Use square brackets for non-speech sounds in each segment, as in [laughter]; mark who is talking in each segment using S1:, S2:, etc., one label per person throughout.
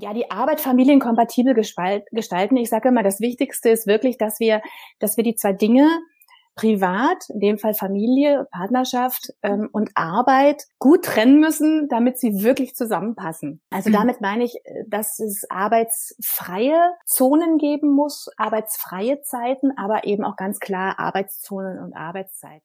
S1: ja, die Arbeit familienkompatibel gestalten. Ich sage immer, das Wichtigste ist wirklich, dass wir, dass wir die zwei Dinge privat, in dem Fall Familie, Partnerschaft ähm, und Arbeit gut trennen müssen, damit sie wirklich zusammenpassen. Also mhm. damit meine ich, dass es arbeitsfreie Zonen geben muss, arbeitsfreie Zeiten, aber eben auch ganz klar Arbeitszonen und Arbeitszeiten.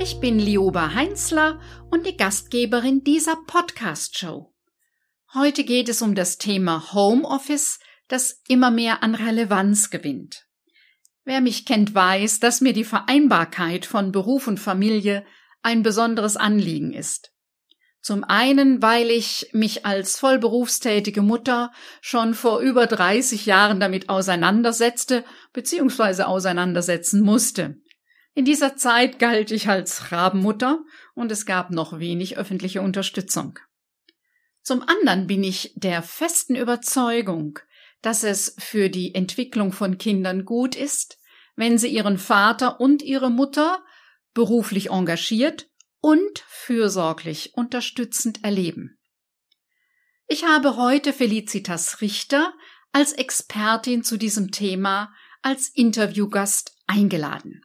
S2: Ich bin Lioba Heinzler und die Gastgeberin dieser Podcast-Show. Heute geht es um das Thema Homeoffice, das immer mehr an Relevanz gewinnt. Wer mich kennt, weiß, dass mir die Vereinbarkeit von Beruf und Familie ein besonderes Anliegen ist. Zum einen, weil ich mich als vollberufstätige Mutter schon vor über 30 Jahren damit auseinandersetzte bzw. auseinandersetzen musste. In dieser Zeit galt ich als Rabenmutter und es gab noch wenig öffentliche Unterstützung. Zum anderen bin ich der festen Überzeugung, dass es für die Entwicklung von Kindern gut ist, wenn sie ihren Vater und ihre Mutter beruflich engagiert und fürsorglich unterstützend erleben. Ich habe heute Felicitas Richter als Expertin zu diesem Thema als Interviewgast eingeladen.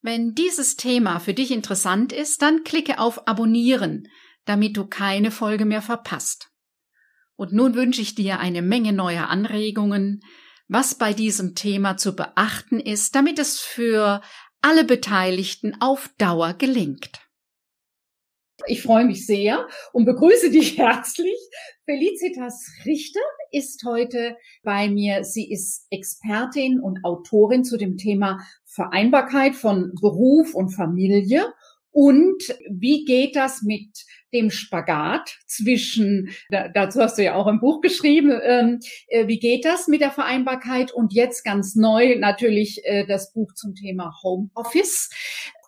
S2: Wenn dieses Thema für dich interessant ist, dann klicke auf Abonnieren, damit du keine Folge mehr verpasst. Und nun wünsche ich dir eine Menge neuer Anregungen, was bei diesem Thema zu beachten ist, damit es für alle Beteiligten auf Dauer gelingt.
S3: Ich freue mich sehr und begrüße dich [laughs] herzlich. Felicitas Richter ist heute bei mir. Sie ist Expertin und Autorin zu dem Thema Vereinbarkeit von Beruf und Familie und wie geht das mit dem Spagat zwischen, dazu hast du ja auch ein Buch geschrieben, ähm, äh, wie geht das mit der Vereinbarkeit und jetzt ganz neu natürlich äh, das Buch zum Thema Homeoffice.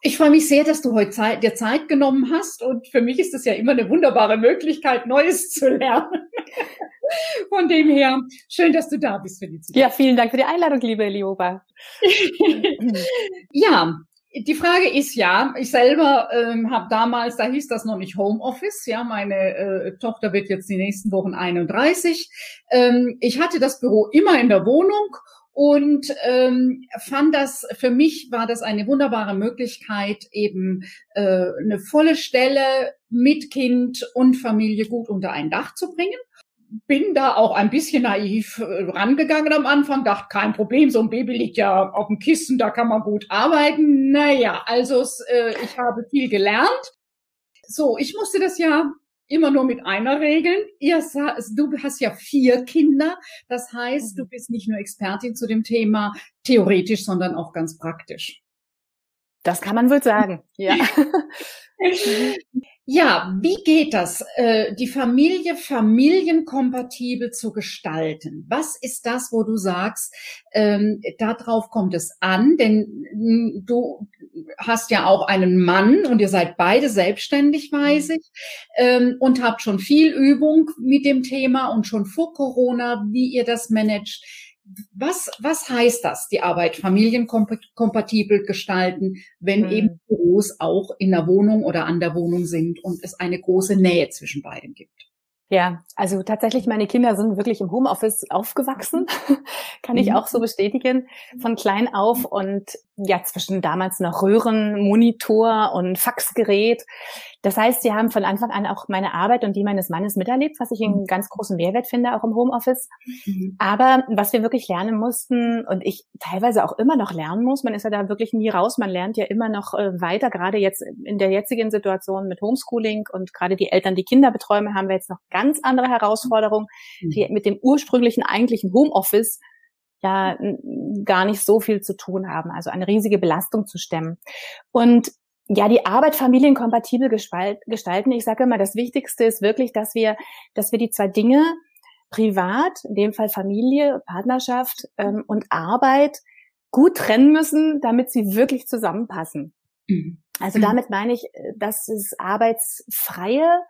S3: Ich freue mich sehr, dass du heute Zeit, dir Zeit genommen hast und für mich ist es ja immer eine wunderbare Möglichkeit, Neues zu lernen. [laughs] Von dem her, schön, dass du da bist,
S1: Felicitas. Ja, vielen Dank für die Einladung, liebe Lioba. [laughs]
S3: ja, die Frage ist ja, ich selber ähm, habe damals, da hieß das noch nicht Homeoffice, ja, meine äh, Tochter wird jetzt die nächsten Wochen 31. Ähm, ich hatte das Büro immer in der Wohnung und ähm, fand das, für mich war das eine wunderbare Möglichkeit, eben äh, eine volle Stelle mit Kind und Familie gut unter ein Dach zu bringen bin da auch ein bisschen naiv äh, rangegangen am Anfang, dachte, kein Problem, so ein Baby liegt ja auf dem Kissen, da kann man gut arbeiten. Naja, also äh, ich habe viel gelernt. So, ich musste das ja immer nur mit einer regeln. Ihr, du hast ja vier Kinder. Das heißt, du mhm. bist nicht nur Expertin zu dem Thema theoretisch, sondern auch ganz praktisch.
S1: Das kann man wohl sagen, ja. [laughs]
S3: Ja, wie geht das, äh, die Familie familienkompatibel zu gestalten? Was ist das, wo du sagst, ähm, darauf kommt es an? Denn hm, du hast ja auch einen Mann und ihr seid beide selbstständig, weiß mhm. ich, ähm, und habt schon viel Übung mit dem Thema und schon vor Corona, wie ihr das managt was, was heißt das, die Arbeit familienkompatibel gestalten, wenn mhm. eben Büros auch in der Wohnung oder an der Wohnung sind und es eine große Nähe zwischen beiden gibt?
S1: Ja, also tatsächlich, meine Kinder sind wirklich im Homeoffice aufgewachsen, [laughs] kann ich mhm. auch so bestätigen, von klein auf und ja, zwischen damals noch Röhren, Monitor und Faxgerät. Das heißt, sie haben von Anfang an auch meine Arbeit und die meines Mannes miterlebt, was ich einen mhm. ganz großen Mehrwert finde, auch im Homeoffice. Mhm. Aber was wir wirklich lernen mussten und ich teilweise auch immer noch lernen muss, man ist ja da wirklich nie raus, man lernt ja immer noch äh, weiter, gerade jetzt in der jetzigen Situation mit Homeschooling und gerade die Eltern, die Kinder betreuen, haben wir jetzt noch ganz andere Herausforderungen, mhm. die mit dem ursprünglichen eigentlichen Homeoffice ja gar nicht so viel zu tun haben, also eine riesige Belastung zu stemmen. Und ja, die Arbeit familienkompatibel gestalten. Ich sage immer, das Wichtigste ist wirklich, dass wir, dass wir die zwei Dinge privat, in dem Fall Familie, Partnerschaft ähm, und Arbeit gut trennen müssen, damit sie wirklich zusammenpassen. Mhm. Also mhm. damit meine ich, äh, dass es arbeitsfreie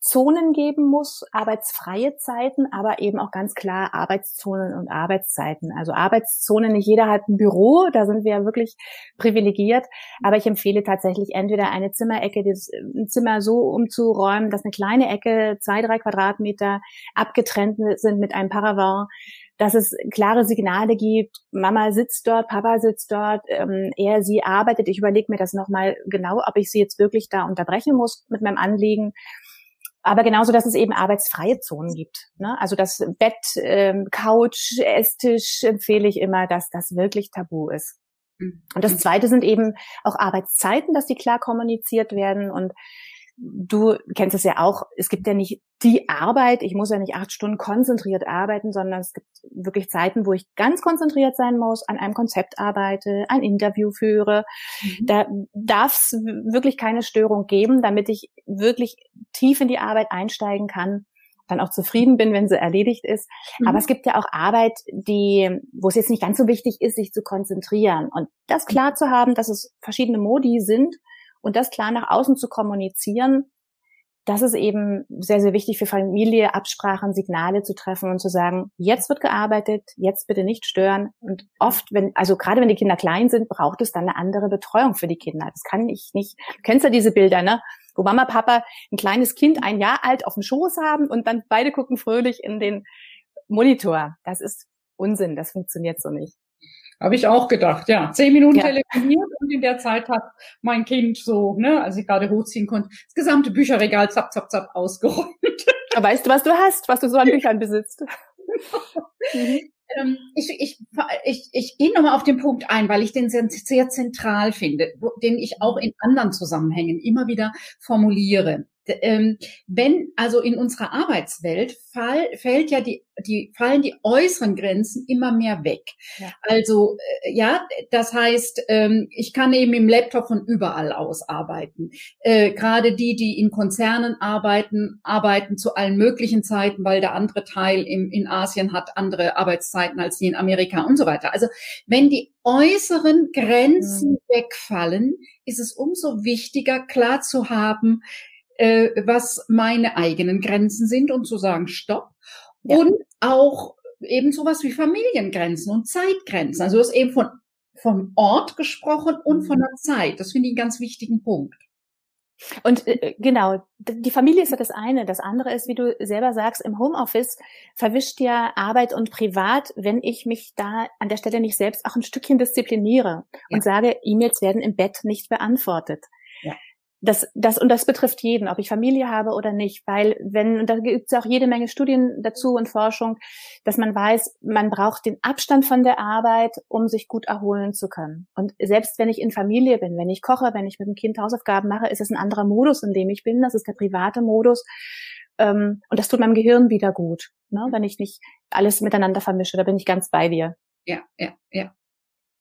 S1: Zonen geben muss, arbeitsfreie Zeiten, aber eben auch ganz klar Arbeitszonen und Arbeitszeiten. Also Arbeitszonen, nicht jeder hat ein Büro, da sind wir ja wirklich privilegiert, aber ich empfehle tatsächlich entweder eine Zimmerecke, ein Zimmer so umzuräumen, dass eine kleine Ecke, zwei, drei Quadratmeter abgetrennt sind mit einem Paravent, dass es klare Signale gibt, Mama sitzt dort, Papa sitzt dort, ähm, er, sie arbeitet. Ich überlege mir das nochmal genau, ob ich sie jetzt wirklich da unterbrechen muss mit meinem Anliegen aber genauso, dass es eben arbeitsfreie Zonen gibt. Ne? Also das Bett, ähm, Couch, Esstisch empfehle ich immer, dass das wirklich tabu ist. Mhm. Und das Zweite sind eben auch Arbeitszeiten, dass die klar kommuniziert werden und du kennst es ja auch, es gibt ja nicht die Arbeit, ich muss ja nicht acht Stunden konzentriert arbeiten, sondern es gibt wirklich Zeiten, wo ich ganz konzentriert sein muss, an einem Konzept arbeite, ein Interview führe. Mhm. Da darf es wirklich keine Störung geben, damit ich wirklich tief in die Arbeit einsteigen kann, dann auch zufrieden bin, wenn sie erledigt ist. Mhm. Aber es gibt ja auch Arbeit, die, wo es jetzt nicht ganz so wichtig ist, sich zu konzentrieren und das klar zu haben, dass es verschiedene Modi sind und das klar nach außen zu kommunizieren, das ist eben sehr, sehr wichtig für Familie, Absprachen, Signale zu treffen und zu sagen, jetzt wird gearbeitet, jetzt bitte nicht stören. Und oft, wenn, also gerade wenn die Kinder klein sind, braucht es dann eine andere Betreuung für die Kinder. Das kann ich nicht. Du kennst ja diese Bilder, ne? Wo Mama, Papa ein kleines Kind, ein Jahr alt, auf dem Schoß haben und dann beide gucken fröhlich in den Monitor. Das ist Unsinn, das funktioniert so nicht.
S3: Habe ich auch gedacht, ja. Zehn Minuten ja. telefoniert und in der Zeit hat mein Kind so, ne, als ich gerade hochziehen konnte, das gesamte Bücherregal zapp, zapp, zapp ausgeräumt. [laughs]
S1: weißt du, was du hast, was du so an Büchern besitzt? [laughs]
S3: mhm. ähm, ich ich, ich, ich gehe nochmal auf den Punkt ein, weil ich den sehr, sehr zentral finde, den ich auch in anderen Zusammenhängen immer wieder formuliere ähm, wenn also in unserer Arbeitswelt fall, fällt ja die, die fallen die äußeren Grenzen immer mehr weg. Ja. Also äh, ja, das heißt, ähm, ich kann eben im Laptop von überall aus arbeiten. Äh, Gerade die, die in Konzernen arbeiten, arbeiten zu allen möglichen Zeiten, weil der andere Teil im, in Asien hat andere Arbeitszeiten als die in Amerika und so weiter. Also wenn die äußeren Grenzen mhm. wegfallen, ist es umso wichtiger, klar zu haben, äh, was meine eigenen Grenzen sind und zu sagen, stopp. Ja. Und auch eben sowas wie Familiengrenzen und Zeitgrenzen. Also du hast eben von, vom Ort gesprochen und von der Zeit. Das finde ich einen ganz wichtigen Punkt.
S1: Und äh, genau, die Familie ist ja das eine. Das andere ist, wie du selber sagst, im Homeoffice verwischt ja Arbeit und Privat, wenn ich mich da an der Stelle nicht selbst auch ein Stückchen diszipliniere ja. und sage, E-Mails werden im Bett nicht beantwortet. Das, das, und das betrifft jeden, ob ich Familie habe oder nicht, weil wenn, und da gibt es auch jede Menge Studien dazu und Forschung, dass man weiß, man braucht den Abstand von der Arbeit, um sich gut erholen zu können. Und selbst wenn ich in Familie bin, wenn ich koche, wenn ich mit dem Kind Hausaufgaben mache, ist es ein anderer Modus, in dem ich bin. Das ist der private Modus. Ähm, und das tut meinem Gehirn wieder gut, ne? wenn ich nicht alles miteinander vermische. Da bin ich ganz bei dir.
S3: Ja, ja, ja.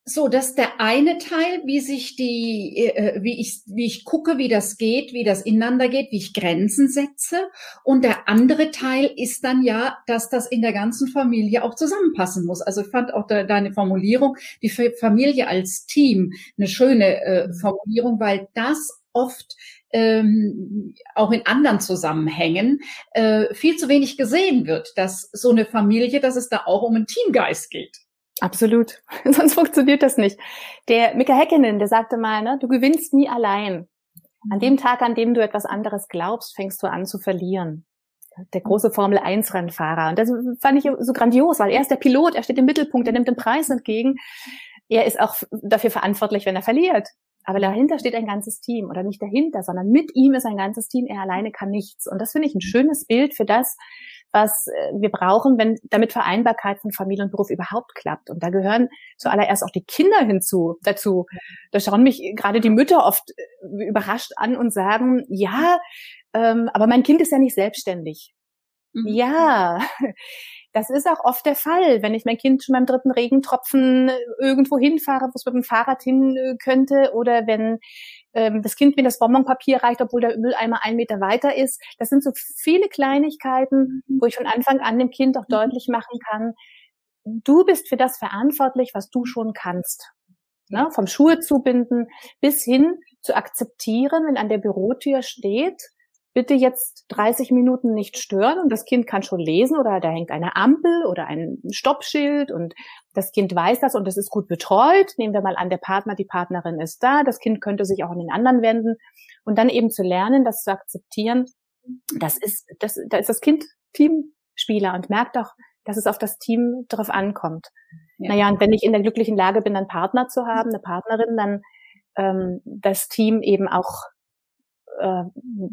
S3: So, das ist der eine Teil, wie sich die, äh, wie ich, wie ich gucke, wie das geht, wie das ineinander geht, wie ich Grenzen setze. Und der andere Teil ist dann ja, dass das in der ganzen Familie auch zusammenpassen muss. Also ich fand auch de, deine Formulierung, die Familie als Team, eine schöne äh, Formulierung, weil das oft ähm, auch in anderen Zusammenhängen äh, viel zu wenig gesehen wird, dass so eine Familie, dass es da auch um einen Teamgeist geht.
S1: Absolut. [laughs] Sonst funktioniert das nicht. Der Mika Häkkinen, der sagte mal, ne, du gewinnst nie allein. An dem Tag, an dem du etwas anderes glaubst, fängst du an zu verlieren. Der große Formel 1 Rennfahrer. Und das fand ich so grandios, weil er ist der Pilot, er steht im Mittelpunkt, er nimmt den Preis entgegen. Er ist auch dafür verantwortlich, wenn er verliert. Aber dahinter steht ein ganzes Team oder nicht dahinter, sondern mit ihm ist ein ganzes Team. Er alleine kann nichts. Und das finde ich ein schönes Bild für das, was äh, wir brauchen, wenn damit Vereinbarkeit von Familie und Beruf überhaupt klappt. Und da gehören zuallererst auch die Kinder hinzu dazu. Da schauen mich gerade die Mütter oft äh, überrascht an und sagen, ja, ähm, aber mein Kind ist ja nicht selbstständig. Mhm. Ja, [laughs] das ist auch oft der Fall. Wenn ich mein Kind schon beim dritten Regentropfen irgendwo hinfahre, wo es mit dem Fahrrad hin äh, könnte, oder wenn ähm, das Kind mir das Bonbonpapier reicht, obwohl der Mülleimer einen Meter weiter ist. Das sind so viele Kleinigkeiten, wo ich von Anfang an dem Kind auch deutlich machen kann, du bist für das verantwortlich, was du schon kannst. Ne? Vom Schuhe zubinden bis hin zu akzeptieren, wenn an der Bürotür steht, bitte jetzt 30 Minuten nicht stören und das Kind kann schon lesen oder da hängt eine Ampel oder ein Stoppschild und das Kind weiß das und es ist gut betreut. Nehmen wir mal an, der Partner, die Partnerin ist da, das Kind könnte sich auch an den anderen wenden und dann eben zu lernen, das zu akzeptieren. Das ist, das, da ist das Kind Teamspieler und merkt auch, dass es auf das Team drauf ankommt. Ja. Naja, und wenn ich in der glücklichen Lage bin, einen Partner zu haben, eine Partnerin, dann ähm, das Team eben auch äh,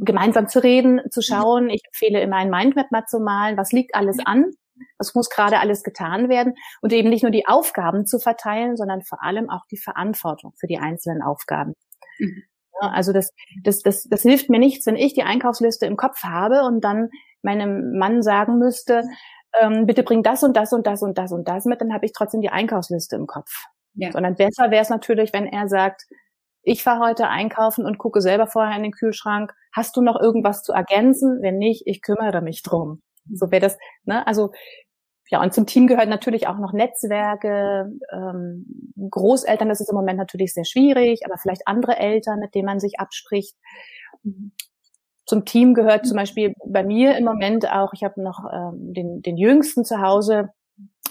S1: gemeinsam zu reden, zu schauen. Ich empfehle immer ein Mindmap mal zu malen. Was liegt alles an? Was muss gerade alles getan werden? Und eben nicht nur die Aufgaben zu verteilen, sondern vor allem auch die Verantwortung für die einzelnen Aufgaben. Mhm. Also das, das, das, das hilft mir nichts, wenn ich die Einkaufsliste im Kopf habe und dann meinem Mann sagen müsste, ähm, bitte bring das und das und das und das und das mit, dann habe ich trotzdem die Einkaufsliste im Kopf. Ja. Sondern besser wäre es natürlich, wenn er sagt, ich fahre heute einkaufen und gucke selber vorher in den Kühlschrank. Hast du noch irgendwas zu ergänzen? Wenn nicht, ich kümmere mich drum. So wäre das, ne? Also ja, und zum Team gehört natürlich auch noch Netzwerke, ähm, Großeltern, das ist im Moment natürlich sehr schwierig, aber vielleicht andere Eltern, mit denen man sich abspricht. Zum Team gehört zum Beispiel bei mir im Moment auch, ich habe noch ähm, den, den Jüngsten zu Hause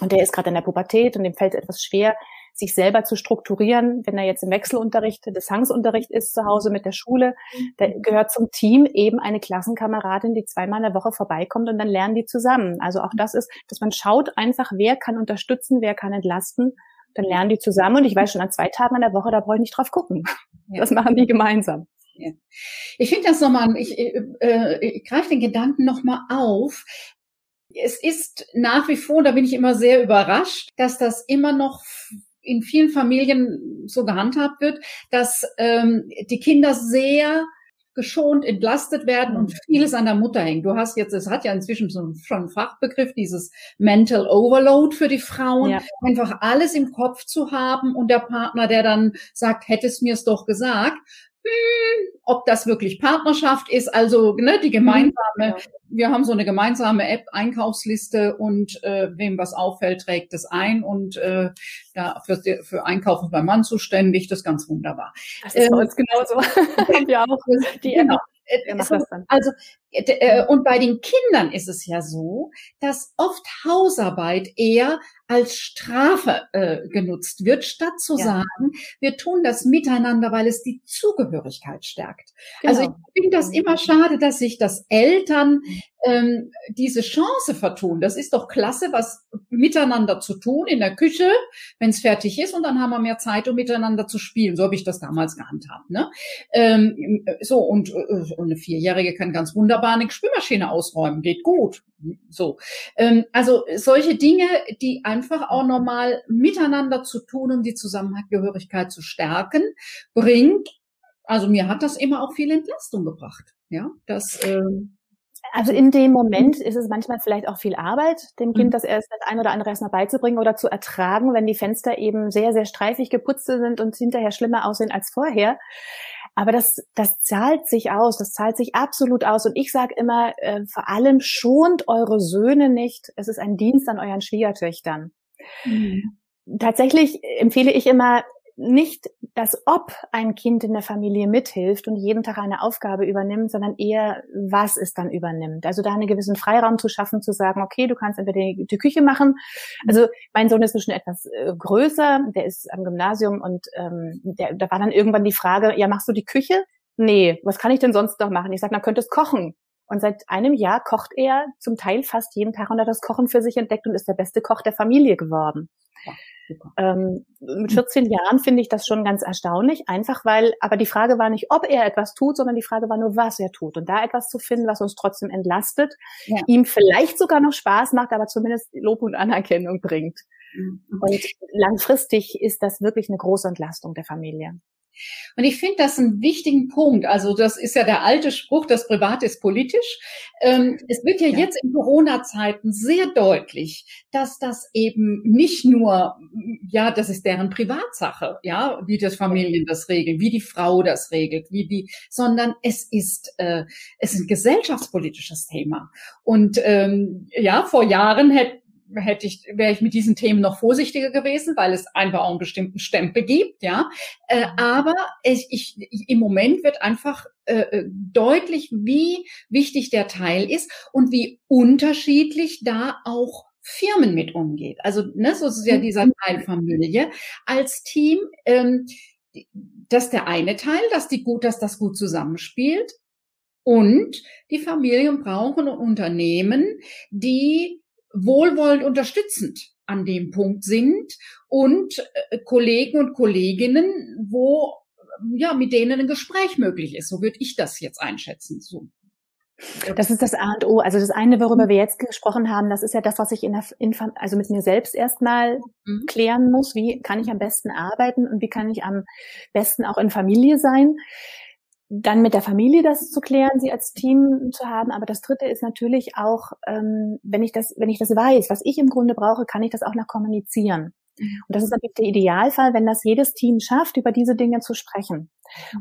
S1: und der ist gerade in der Pubertät und dem fällt es etwas schwer, sich selber zu strukturieren, wenn er jetzt im Wechselunterricht, des Hangsunterricht ist zu Hause mit der Schule, da gehört zum Team eben eine Klassenkameradin, die zweimal in der Woche vorbeikommt und dann lernen die zusammen. Also auch das ist, dass man schaut einfach, wer kann unterstützen, wer kann entlasten, dann lernen die zusammen und ich weiß schon an zwei Tagen in der Woche, da brauche ich nicht drauf gucken. Das machen die gemeinsam.
S3: Ja. Ich finde das nochmal, ich, äh, äh, ich greife den Gedanken nochmal auf. Es ist nach wie vor, da bin ich immer sehr überrascht, dass das immer noch in vielen Familien so gehandhabt wird, dass ähm, die Kinder sehr geschont, entlastet werden und mhm. vieles an der Mutter hängt. Du hast jetzt, es hat ja inzwischen so schon einen Fachbegriff, dieses Mental Overload für die Frauen, ja. einfach alles im Kopf zu haben und der Partner, der dann sagt, hättest mir es doch gesagt, ob das wirklich Partnerschaft ist, also ne, die gemeinsame, ja. wir haben so eine gemeinsame App, Einkaufsliste und äh, wem was auffällt, trägt es ein und äh, da für, für Einkaufen beim Mann zuständig, das ist ganz wunderbar.
S1: Das ist ähm, bei uns genauso. [laughs] ja auch.
S3: Die genau. App. Also äh, und bei den Kindern ist es ja so, dass oft Hausarbeit eher als Strafe äh, genutzt wird, statt zu ja. sagen, wir tun das miteinander, weil es die Zugehörigkeit stärkt. Genau. Also ich finde das immer schade, dass sich das Eltern ähm, diese Chance vertun. Das ist doch klasse, was miteinander zu tun in der Küche, wenn es fertig ist, und dann haben wir mehr Zeit, um miteinander zu spielen. So habe ich das damals gehandhabt. Ne? Ähm, so und, äh, eine Vierjährige kann ganz wunderbar eine Spülmaschine ausräumen, geht gut. So, ähm, also solche Dinge, die einfach auch nochmal miteinander zu tun, um die Zusammengehörigkeit zu stärken, bringt. Also mir hat das immer auch viel Entlastung gebracht. Ja, das. Ähm,
S1: also in dem Moment ist es manchmal vielleicht auch viel Arbeit, dem Kind mhm. das erst das ein oder andere erstmal beizubringen oder zu ertragen, wenn die Fenster eben sehr, sehr streifig geputzt sind und hinterher schlimmer aussehen als vorher. Aber das, das zahlt sich aus, das zahlt sich absolut aus. Und ich sage immer, äh, vor allem schont eure Söhne nicht. Es ist ein Dienst an euren Schwiegertöchtern. Mhm. Tatsächlich empfehle ich immer, nicht das Ob ein Kind in der Familie mithilft und jeden Tag eine Aufgabe übernimmt, sondern eher, was es dann übernimmt. Also da einen gewissen Freiraum zu schaffen, zu sagen, okay, du kannst entweder die, Küche machen. Also mein Sohn ist schon etwas äh, größer, der ist am Gymnasium und ähm, der, da war dann irgendwann die Frage, ja, machst du die Küche? Nee, was kann ich denn sonst noch machen? Ich sage, na, könntest kochen. Und seit einem Jahr kocht er zum Teil fast jeden Tag und hat das Kochen für sich entdeckt und ist der beste Koch der Familie geworden. Ja. Ähm, mit 14 Jahren finde ich das schon ganz erstaunlich, einfach weil, aber die Frage war nicht, ob er etwas tut, sondern die Frage war nur, was er tut. Und da etwas zu finden, was uns trotzdem entlastet, ja. ihm vielleicht sogar noch Spaß macht, aber zumindest Lob und Anerkennung bringt. Mhm. Und langfristig ist das wirklich eine große Entlastung der Familie.
S3: Und ich finde das einen wichtigen Punkt. Also das ist ja der alte Spruch, das Private ist politisch. Ähm, es wird ja, ja. jetzt in Corona-Zeiten sehr deutlich, dass das eben nicht nur, ja, das ist deren Privatsache, ja, wie das Familien das regeln, wie die Frau das regelt, wie die, sondern es ist, äh, es ist ein gesellschaftspolitisches Thema. Und ähm, ja, vor Jahren hätte hätte ich, wäre ich mit diesen Themen noch vorsichtiger gewesen, weil es einfach auch einen bestimmten Stempel gibt, ja. Äh, aber ich, ich, im Moment wird einfach äh, äh, deutlich, wie wichtig der Teil ist und wie unterschiedlich da auch Firmen mit umgeht. Also, ne, so ist ja dieser mhm. Teil Familie als Team. Ähm, das der eine Teil, dass die gut, dass das gut zusammenspielt. Und die Familien brauchen Unternehmen, die wohlwollend unterstützend an dem Punkt sind und äh, Kollegen und Kolleginnen, wo ja mit denen ein Gespräch möglich ist. So würde ich das jetzt einschätzen. So.
S1: Das ist das A und O. Also das eine, worüber mhm. wir jetzt gesprochen haben, das ist ja das, was ich in der, in, also mit mir selbst erstmal mhm. klären muss. Wie kann ich am besten arbeiten und wie kann ich am besten auch in Familie sein? Dann mit der Familie das zu klären, sie als Team zu haben. Aber das Dritte ist natürlich auch, ähm, wenn ich das, wenn ich das weiß, was ich im Grunde brauche, kann ich das auch noch kommunizieren. Mhm. Und das ist natürlich der Idealfall, wenn das jedes Team schafft, über diese Dinge zu sprechen.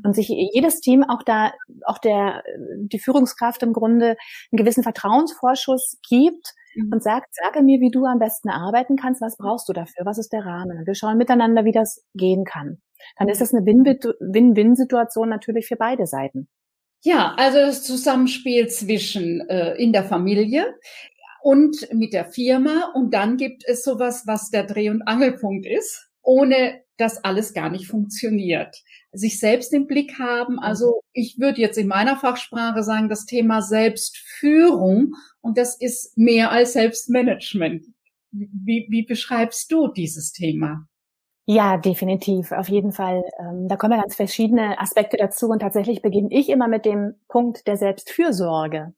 S1: Und sich jedes Team auch da, auch der, die Führungskraft im Grunde einen gewissen Vertrauensvorschuss gibt mhm. und sagt, sage mir, wie du am besten arbeiten kannst, was brauchst du dafür, was ist der Rahmen? Und wir schauen miteinander, wie das gehen kann dann ist das eine Win-Win-Situation natürlich für beide Seiten.
S3: Ja, also das Zusammenspiel zwischen äh, in der Familie und mit der Firma und dann gibt es sowas, was der Dreh- und Angelpunkt ist, ohne dass alles gar nicht funktioniert. Sich selbst im Blick haben, also ich würde jetzt in meiner Fachsprache sagen, das Thema Selbstführung und das ist mehr als Selbstmanagement. Wie, wie beschreibst du dieses Thema?
S1: Ja, definitiv, auf jeden Fall. Ähm, da kommen ja ganz verschiedene Aspekte dazu und tatsächlich beginne ich immer mit dem Punkt der Selbstfürsorge.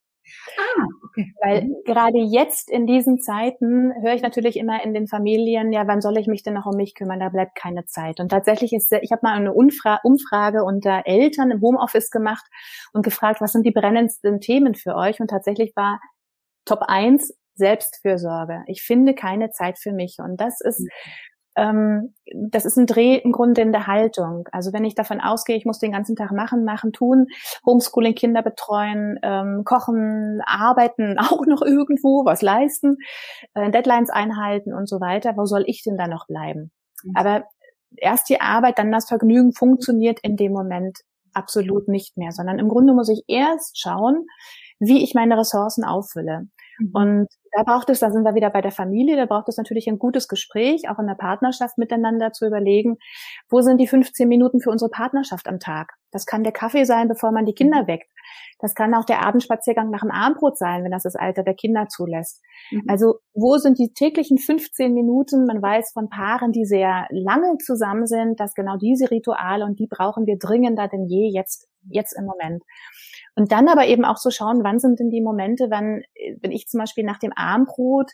S1: Ah, okay. Weil mhm. gerade jetzt in diesen Zeiten höre ich natürlich immer in den Familien, ja, wann soll ich mich denn noch um mich kümmern? Da bleibt keine Zeit. Und tatsächlich ist, ich habe mal eine Umfra Umfrage unter Eltern im Homeoffice gemacht und gefragt, was sind die brennendsten Themen für euch? Und tatsächlich war Top 1 Selbstfürsorge. Ich finde keine Zeit für mich. Und das ist mhm ähm, das ist ein Dreh im Grunde in der Haltung. Also wenn ich davon ausgehe, ich muss den ganzen Tag machen, machen, tun, Homeschooling, Kinder betreuen, ähm, kochen, arbeiten, [laughs] auch noch irgendwo was leisten, äh, Deadlines einhalten und so weiter, wo soll ich denn da noch bleiben? Mhm. Aber erst die Arbeit, dann das Vergnügen funktioniert in dem Moment absolut nicht mehr, sondern im Grunde muss ich erst schauen, wie ich meine Ressourcen auffülle. Mhm. Und da braucht es, da sind wir wieder bei der Familie, da braucht es natürlich ein gutes Gespräch, auch in der Partnerschaft miteinander zu überlegen, wo sind die 15 Minuten für unsere Partnerschaft am Tag? Das kann der Kaffee sein, bevor man die Kinder mhm. weckt. Das kann auch der Abendspaziergang nach dem Abendbrot sein, wenn das das Alter der Kinder zulässt. Mhm. Also wo sind die täglichen 15 Minuten? Man weiß von Paaren, die sehr lange zusammen sind, dass genau diese Rituale und die brauchen wir dringender denn je jetzt, jetzt im Moment. Und dann aber eben auch zu so schauen, wann sind denn die Momente, wann, wenn ich zum Beispiel nach dem Armbrot,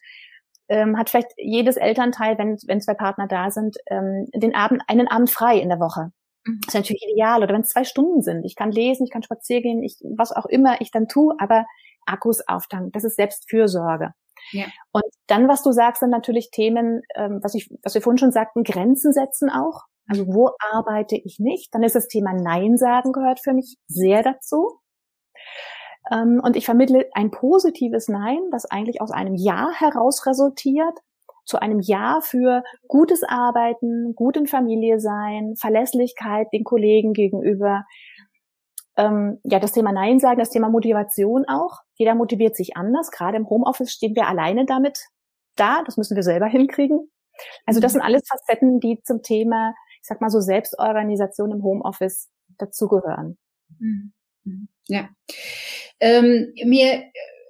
S1: ähm, hat vielleicht jedes Elternteil, wenn, wenn zwei Partner da sind, ähm, den Abend, einen Abend frei in der Woche. Mhm. Das ist natürlich ideal. Oder wenn es zwei Stunden sind. Ich kann lesen, ich kann spazieren gehen, ich, was auch immer ich dann tue, aber Akkus auftanken. Das ist Selbstfürsorge. Ja. Und dann, was du sagst, sind natürlich Themen, ähm, was ich, was wir vorhin schon sagten, Grenzen setzen auch. Also wo arbeite ich nicht? Dann ist das Thema Nein sagen gehört für mich sehr dazu. Ähm, und ich vermittle ein positives Nein, das eigentlich aus einem Ja heraus resultiert, zu einem Ja für gutes Arbeiten, gut in Familie sein, Verlässlichkeit den Kollegen gegenüber. Ähm, ja, das Thema Nein sagen, das Thema Motivation auch. Jeder motiviert sich anders. Gerade im Homeoffice stehen wir alleine damit da. Das müssen wir selber hinkriegen. Also das mhm. sind alles Facetten, die zum Thema, ich sag mal so Selbstorganisation im Homeoffice dazugehören.
S3: Mhm. Mhm. Ja. Ähm, mir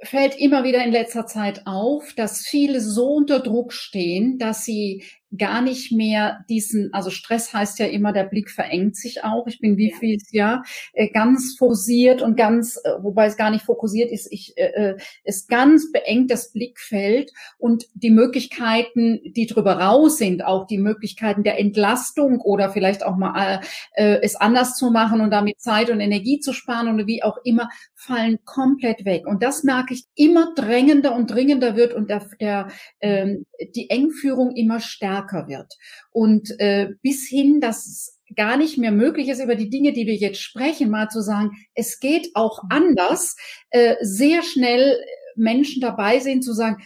S3: fällt immer wieder in letzter Zeit auf, dass viele so unter Druck stehen, dass sie gar nicht mehr diesen, also Stress heißt ja immer, der Blick verengt sich auch. Ich bin wie ja. viel Jahr äh, ganz fokussiert und ganz, äh, wobei es gar nicht fokussiert ist, ich äh, äh, es ganz beengt das Blickfeld und die Möglichkeiten, die drüber raus sind, auch die Möglichkeiten der Entlastung oder vielleicht auch mal äh, es anders zu machen und damit Zeit und Energie zu sparen oder wie auch immer, fallen komplett weg. Und das merke ich immer drängender und dringender wird und der, der ähm, die Engführung immer stärker wird. Und äh, bis hin, dass es gar nicht mehr möglich ist, über die Dinge, die wir jetzt sprechen, mal zu sagen, es geht auch anders, äh, sehr schnell Menschen dabei sind zu sagen,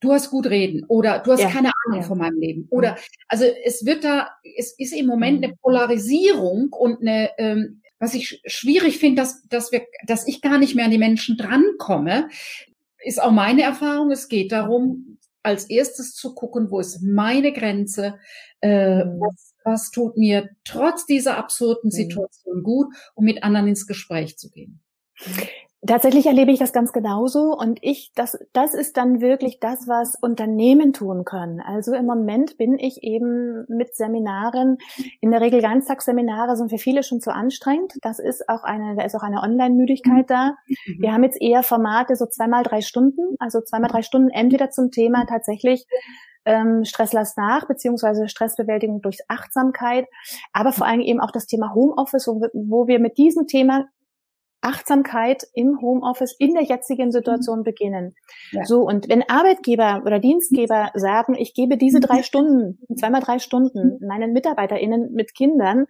S3: du hast gut reden oder du hast ja. keine Ahnung ja. von meinem Leben. Oder also es wird da, es ist im Moment mhm. eine Polarisierung und eine, ähm, was ich schwierig finde, dass, dass wir, dass ich gar nicht mehr an die Menschen drankomme, ist auch meine Erfahrung. Es geht darum, als erstes zu gucken, wo ist meine Grenze, äh, mhm. was, was tut mir trotz dieser absurden mhm. Situation gut, um mit anderen ins Gespräch zu gehen.
S1: Tatsächlich erlebe ich das ganz genauso und ich, das, das ist dann wirklich das, was Unternehmen tun können. Also im Moment bin ich eben mit Seminaren, in der Regel Ganztagsseminare sind für viele schon zu anstrengend. Das ist auch eine, da ist auch eine Online-Müdigkeit da. Mhm. Wir haben jetzt eher Formate so zweimal drei Stunden, also zweimal drei Stunden entweder zum Thema tatsächlich ähm, Stress lasst nach, beziehungsweise Stressbewältigung durch Achtsamkeit, aber vor allem eben auch das Thema Homeoffice, wo wir, wo wir mit diesem Thema Achtsamkeit im Homeoffice in der jetzigen Situation mhm. beginnen. Ja. So, und wenn Arbeitgeber oder Dienstgeber sagen, ich gebe diese drei. [laughs] Stunden, zweimal drei Stunden mhm. meinen MitarbeiterInnen mit Kindern,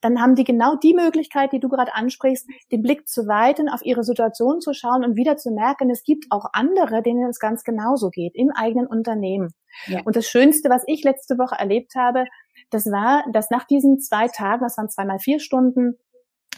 S1: dann haben die genau die Möglichkeit, die du gerade ansprichst, den Blick zu weiten, auf ihre Situation zu schauen und wieder zu merken, es gibt auch andere, denen es ganz genauso geht, im eigenen Unternehmen. Ja. Und das Schönste, was ich letzte Woche erlebt habe, das war, dass nach diesen zwei Tagen, das waren zweimal vier Stunden,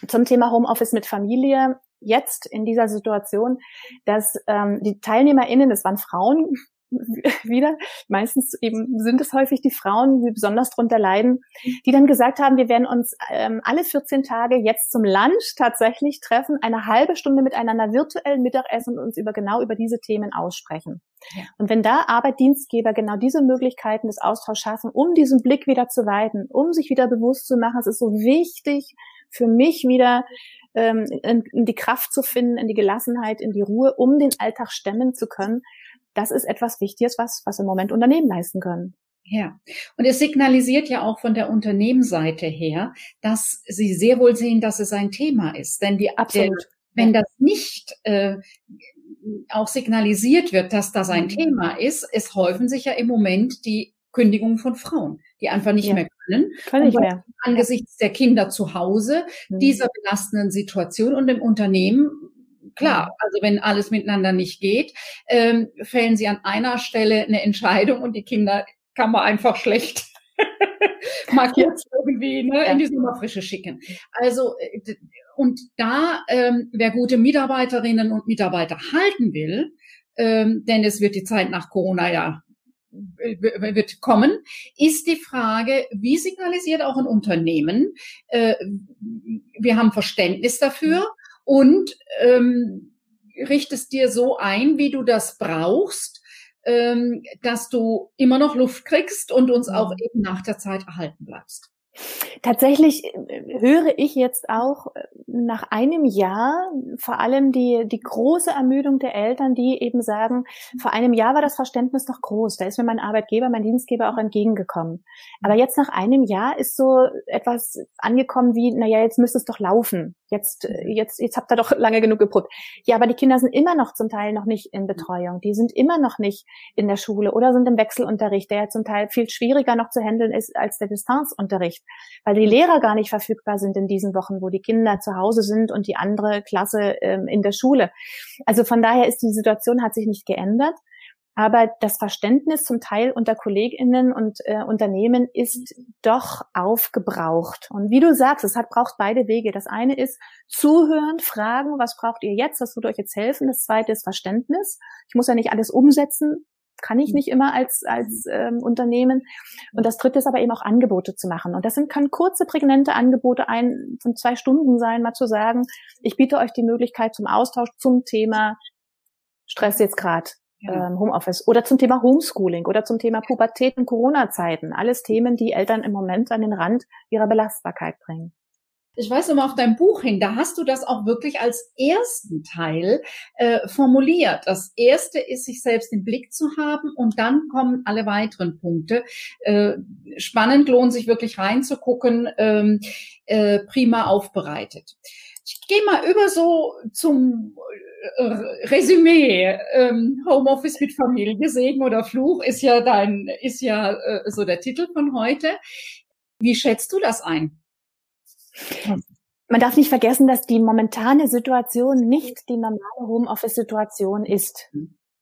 S1: zum Thema Homeoffice mit Familie jetzt in dieser Situation, dass ähm, die TeilnehmerInnen, das waren Frauen [laughs] wieder, meistens eben sind es häufig die Frauen, die besonders drunter leiden, die dann gesagt haben, wir werden uns ähm, alle 14 Tage jetzt zum Lunch tatsächlich treffen, eine halbe Stunde miteinander virtuell Mittagessen und uns über genau über diese Themen aussprechen. Ja. Und wenn da Arbeitdienstgeber genau diese Möglichkeiten des Austauschs schaffen, um diesen Blick wieder zu weiten, um sich wieder bewusst zu machen, es ist so wichtig, für mich wieder ähm, in, in die Kraft zu finden, in die Gelassenheit, in die Ruhe, um den Alltag stemmen zu können. Das ist etwas Wichtiges, was, was im Moment Unternehmen leisten können.
S3: Ja, und es signalisiert ja auch von der Unternehmensseite her, dass sie sehr wohl sehen, dass es ein Thema ist. Denn die, Absolut. Wenn das nicht äh, auch signalisiert wird, dass das ein mhm. Thema ist, es häufen sich ja im Moment die Kündigungen von Frauen, die einfach nicht ja. mehr können.
S1: Kann ich mehr.
S3: Angesichts der Kinder zu Hause, mhm. dieser belastenden Situation und im Unternehmen klar, mhm. also wenn alles miteinander nicht geht, ähm, fällen sie an einer Stelle eine Entscheidung und die Kinder kann man einfach schlecht [laughs] mal kurz irgendwie ne, in die Sommerfrische schicken. Also äh, und da, ähm, wer gute Mitarbeiterinnen und Mitarbeiter halten will, ähm, denn es wird die Zeit nach Corona ja wird kommen, ist die Frage, wie signalisiert auch ein Unternehmen, äh, wir haben Verständnis dafür und ähm, richtest dir so ein, wie du das brauchst, ähm, dass du immer noch Luft kriegst und uns auch eben nach der Zeit erhalten bleibst.
S1: Tatsächlich äh, höre ich jetzt auch äh, nach einem Jahr vor allem die, die große Ermüdung der Eltern, die eben sagen, vor einem Jahr war das Verständnis noch groß. Da ist mir mein Arbeitgeber, mein Dienstgeber auch entgegengekommen. Aber jetzt nach einem Jahr ist so etwas angekommen wie, na ja, jetzt müsste es doch laufen. Jetzt, äh, jetzt, jetzt habt ihr doch lange genug gebrüllt. Ja, aber die Kinder sind immer noch zum Teil noch nicht in Betreuung. Die sind immer noch nicht in der Schule oder sind im Wechselunterricht, der ja zum Teil viel schwieriger noch zu handeln ist als der Distanzunterricht, weil die Lehrer gar nicht verfügbar sind in diesen Wochen, wo die Kinder zu Hause sind und die andere Klasse ähm, in der Schule. Also von daher ist die Situation hat sich nicht geändert. Aber das Verständnis zum Teil unter Kolleginnen und äh, Unternehmen ist doch aufgebraucht. Und wie du sagst, es hat braucht beide Wege. Das eine ist zuhören, fragen, was braucht ihr jetzt, was würde euch jetzt helfen. Das zweite ist Verständnis. Ich muss ja nicht alles umsetzen, kann ich nicht immer als als ähm, Unternehmen. Und das dritte ist aber eben auch Angebote zu machen. Und das sind können kurze prägnante Angebote ein von zwei Stunden sein, mal zu sagen, ich biete euch die Möglichkeit zum Austausch zum Thema Stress jetzt gerade ja. ähm, Homeoffice oder zum Thema Homeschooling oder zum Thema Pubertät und Corona-Zeiten. Alles Themen, die Eltern im Moment an den Rand ihrer Belastbarkeit bringen.
S3: Ich weiß immer auf dein Buch hin, da hast du das auch wirklich als ersten Teil äh, formuliert. Das erste ist, sich selbst im Blick zu haben und dann kommen alle weiteren Punkte. Äh, spannend lohnt sich wirklich reinzugucken, ähm, äh, prima aufbereitet. Ich gehe mal über so zum äh, Resümee. Ähm, Homeoffice mit Familie, Segen oder Fluch ist ja dein, ist ja äh, so der Titel von heute. Wie schätzt du das ein?
S1: Man darf nicht vergessen, dass die momentane Situation nicht die normale Homeoffice-Situation ist.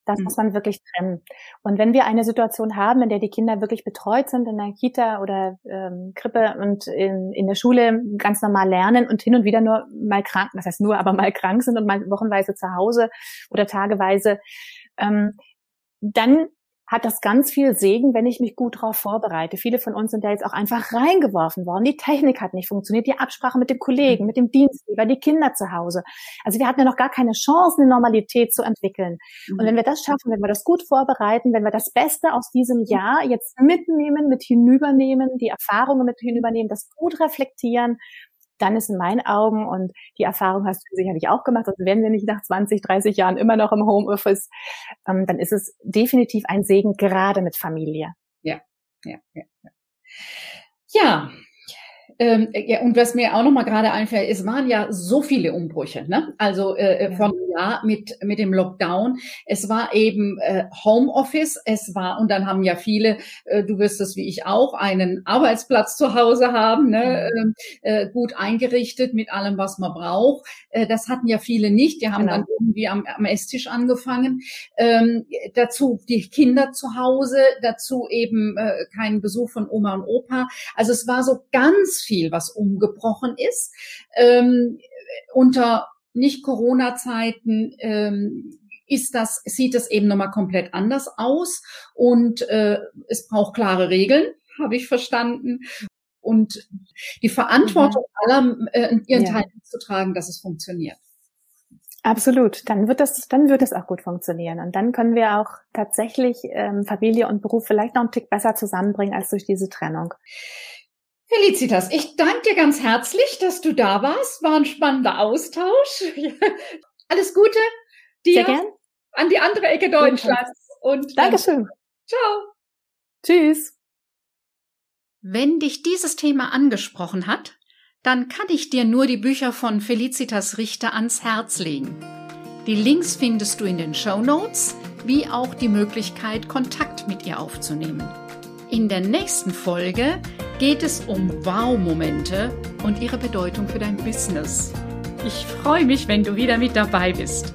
S1: Das mhm. muss man wirklich trennen. Und wenn wir eine Situation haben, in der die Kinder wirklich betreut sind in der Kita oder ähm, Krippe und in, in der Schule ganz normal lernen und hin und wieder nur mal krank, das heißt nur, aber mal krank sind und mal wochenweise zu Hause oder tageweise, ähm, dann hat das ganz viel Segen, wenn ich mich gut darauf vorbereite. Viele von uns sind da jetzt auch einfach reingeworfen worden. Die Technik hat nicht funktioniert, die Absprache mit dem Kollegen, mit dem Dienstgeber, die Kinder zu Hause. Also wir hatten ja noch gar keine Chance, eine Normalität zu entwickeln. Mhm. Und wenn wir das schaffen, wenn wir das gut vorbereiten, wenn wir das Beste aus diesem Jahr jetzt mitnehmen, mit hinübernehmen, die Erfahrungen mit hinübernehmen, das gut reflektieren, dann ist in meinen Augen, und die Erfahrung hast du sicherlich auch gemacht, sonst wären wir nicht nach 20, 30 Jahren immer noch im Homeoffice, ähm, dann ist es definitiv ein Segen, gerade mit Familie.
S3: Ja, ja, ja. Ja, ja ähm, ja, und was mir auch noch mal gerade einfällt, es waren ja so viele Umbrüche, ne? Also äh, äh ja. von ja mit mit dem Lockdown. Es war eben äh, Homeoffice. Es war und dann haben ja viele, äh, du wirst es wie ich auch, einen Arbeitsplatz zu Hause haben, ne? Mhm. Äh, gut eingerichtet mit allem, was man braucht. Äh, das hatten ja viele nicht. Die haben genau. dann irgendwie am, am Esstisch angefangen. Ähm, dazu die Kinder zu Hause, dazu eben äh, keinen Besuch von Oma und Opa. Also es war so ganz viel, was umgebrochen ist. Ähm, unter Nicht-Corona-Zeiten ähm, ist das, sieht es eben nochmal komplett anders aus und äh, es braucht klare Regeln, habe ich verstanden. Und die Verantwortung mhm. aller äh, ihren ja. Teil zu tragen, dass es funktioniert.
S1: Absolut. Dann wird das, dann wird es auch gut funktionieren. Und dann können wir auch tatsächlich ähm, Familie und Beruf vielleicht noch einen Tick besser zusammenbringen als durch diese Trennung.
S3: Felicitas, ich danke dir ganz herzlich, dass du da warst. War ein spannender Austausch. [laughs] Alles Gute dir
S1: Sehr gern.
S3: an die andere Ecke Deutschlands. Und
S1: Dankeschön.
S3: Ciao.
S1: Tschüss.
S2: Wenn dich dieses Thema angesprochen hat, dann kann ich dir nur die Bücher von Felicitas Richter ans Herz legen. Die Links findest du in den Show Notes, wie auch die Möglichkeit, Kontakt mit ihr aufzunehmen. In der nächsten Folge geht es um Wow-Momente und ihre Bedeutung für dein Business. Ich freue mich, wenn du wieder mit dabei bist.